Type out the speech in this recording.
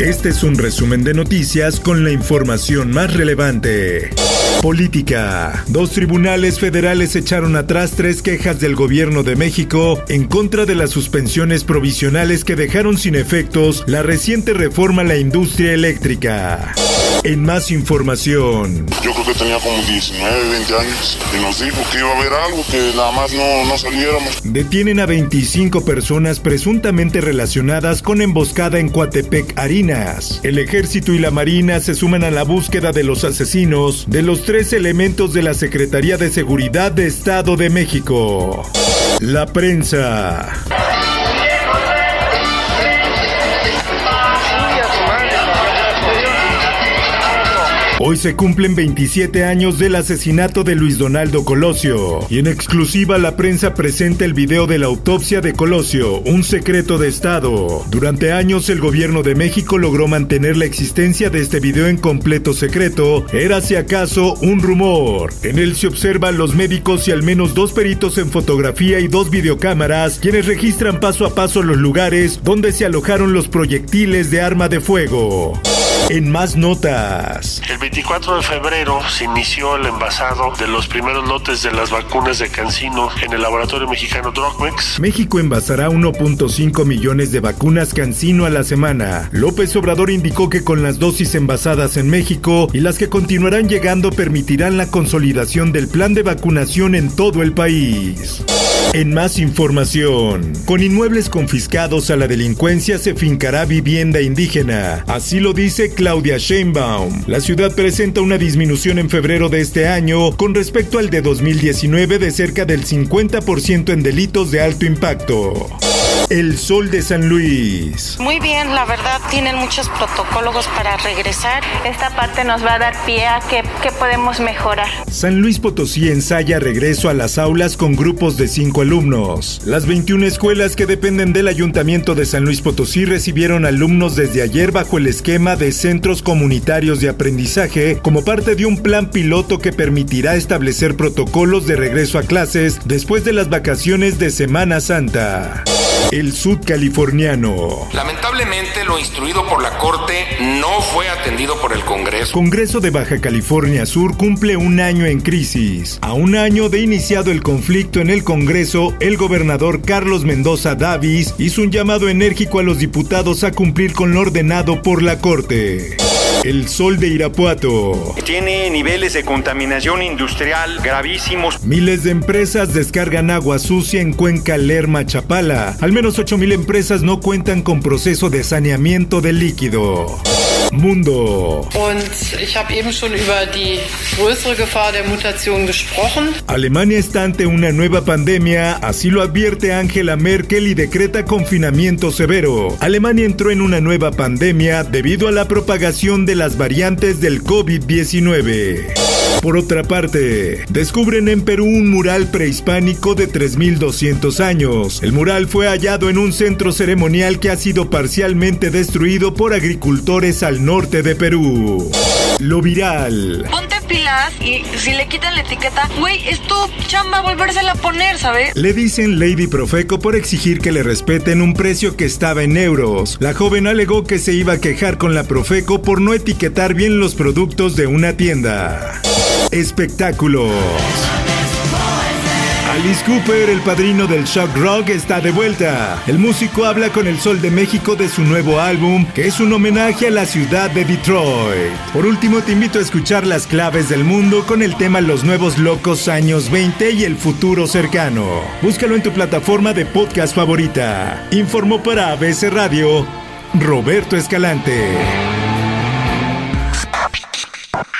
Este es un resumen de noticias con la información más relevante. Política. Dos tribunales federales echaron atrás tres quejas del gobierno de México en contra de las suspensiones provisionales que dejaron sin efectos la reciente reforma a la industria eléctrica. En más información. Yo creo que tenía como 19, 20 años y nos dijo que iba a haber algo, que nada más no, no saliéramos. Detienen a 25 personas presuntamente relacionadas con emboscada en Coatepec, Harinas. El ejército y la marina se suman a la búsqueda de los asesinos de los tres elementos de la Secretaría de Seguridad de Estado de México. La prensa. Hoy se cumplen 27 años del asesinato de Luis Donaldo Colosio y en exclusiva la prensa presenta el video de la autopsia de Colosio, un secreto de Estado. Durante años el gobierno de México logró mantener la existencia de este video en completo secreto, era si acaso un rumor. En él se observan los médicos y al menos dos peritos en fotografía y dos videocámaras quienes registran paso a paso los lugares donde se alojaron los proyectiles de arma de fuego. En más notas. El 24 de febrero se inició el envasado de los primeros lotes de las vacunas de Cancino en el laboratorio mexicano Drogmex. México envasará 1.5 millones de vacunas Cancino a la semana. López Obrador indicó que con las dosis envasadas en México y las que continuarán llegando permitirán la consolidación del plan de vacunación en todo el país. En más información, con inmuebles confiscados a la delincuencia se fincará vivienda indígena. Así lo dice Claudia Sheinbaum. La ciudad presenta una disminución en febrero de este año con respecto al de 2019 de cerca del 50% en delitos de alto impacto. El Sol de San Luis. Muy bien, la verdad tienen muchos protocolos para regresar. Esta parte nos va a dar pie a que, que podemos mejorar. San Luis Potosí ensaya regreso a las aulas con grupos de cinco alumnos. Las 21 escuelas que dependen del Ayuntamiento de San Luis Potosí recibieron alumnos desde ayer bajo el esquema de centros comunitarios de aprendizaje como parte de un plan piloto que permitirá establecer protocolos de regreso a clases después de las vacaciones de Semana Santa. El sudcaliforniano. Lamentablemente, lo instruido por la Corte no fue atendido por el Congreso. Congreso de Baja California Sur cumple un año en crisis. A un año de iniciado el conflicto en el Congreso, el gobernador Carlos Mendoza Davis hizo un llamado enérgico a los diputados a cumplir con lo ordenado por la Corte. El sol de Irapuato. Tiene niveles de contaminación industrial gravísimos. Miles de empresas descargan agua sucia en Cuenca Lerma Chapala. Al menos 8.000 empresas no cuentan con proceso de saneamiento de líquido. Mundo. Und ich habe eben schon über die größere Gefahr der Mutation gesprochen. Alemania está ante una nueva pandemia, así lo advierte Angela Merkel y decreta confinamiento severo. Alemania entró en una nueva pandemia debido a la propagación de las variantes del COVID-19. Por otra parte, descubren en Perú un mural prehispánico de 3200 años. El mural fue hallado en un centro ceremonial que ha sido parcialmente destruido por agricultores al norte de Perú. Lo viral. Ponte pilas y si le quitan la etiqueta, güey, es tu chamba volvérsela a poner, ¿sabes? Le dicen Lady Profeco por exigir que le respeten un precio que estaba en euros. La joven alegó que se iba a quejar con la Profeco por no etiquetar bien los productos de una tienda. Espectáculos. Alice Cooper, el padrino del shock rock, está de vuelta. El músico habla con el Sol de México de su nuevo álbum, que es un homenaje a la ciudad de Detroit. Por último, te invito a escuchar las claves del mundo con el tema Los nuevos locos años 20 y el futuro cercano. Búscalo en tu plataforma de podcast favorita. Informó para ABC Radio Roberto Escalante.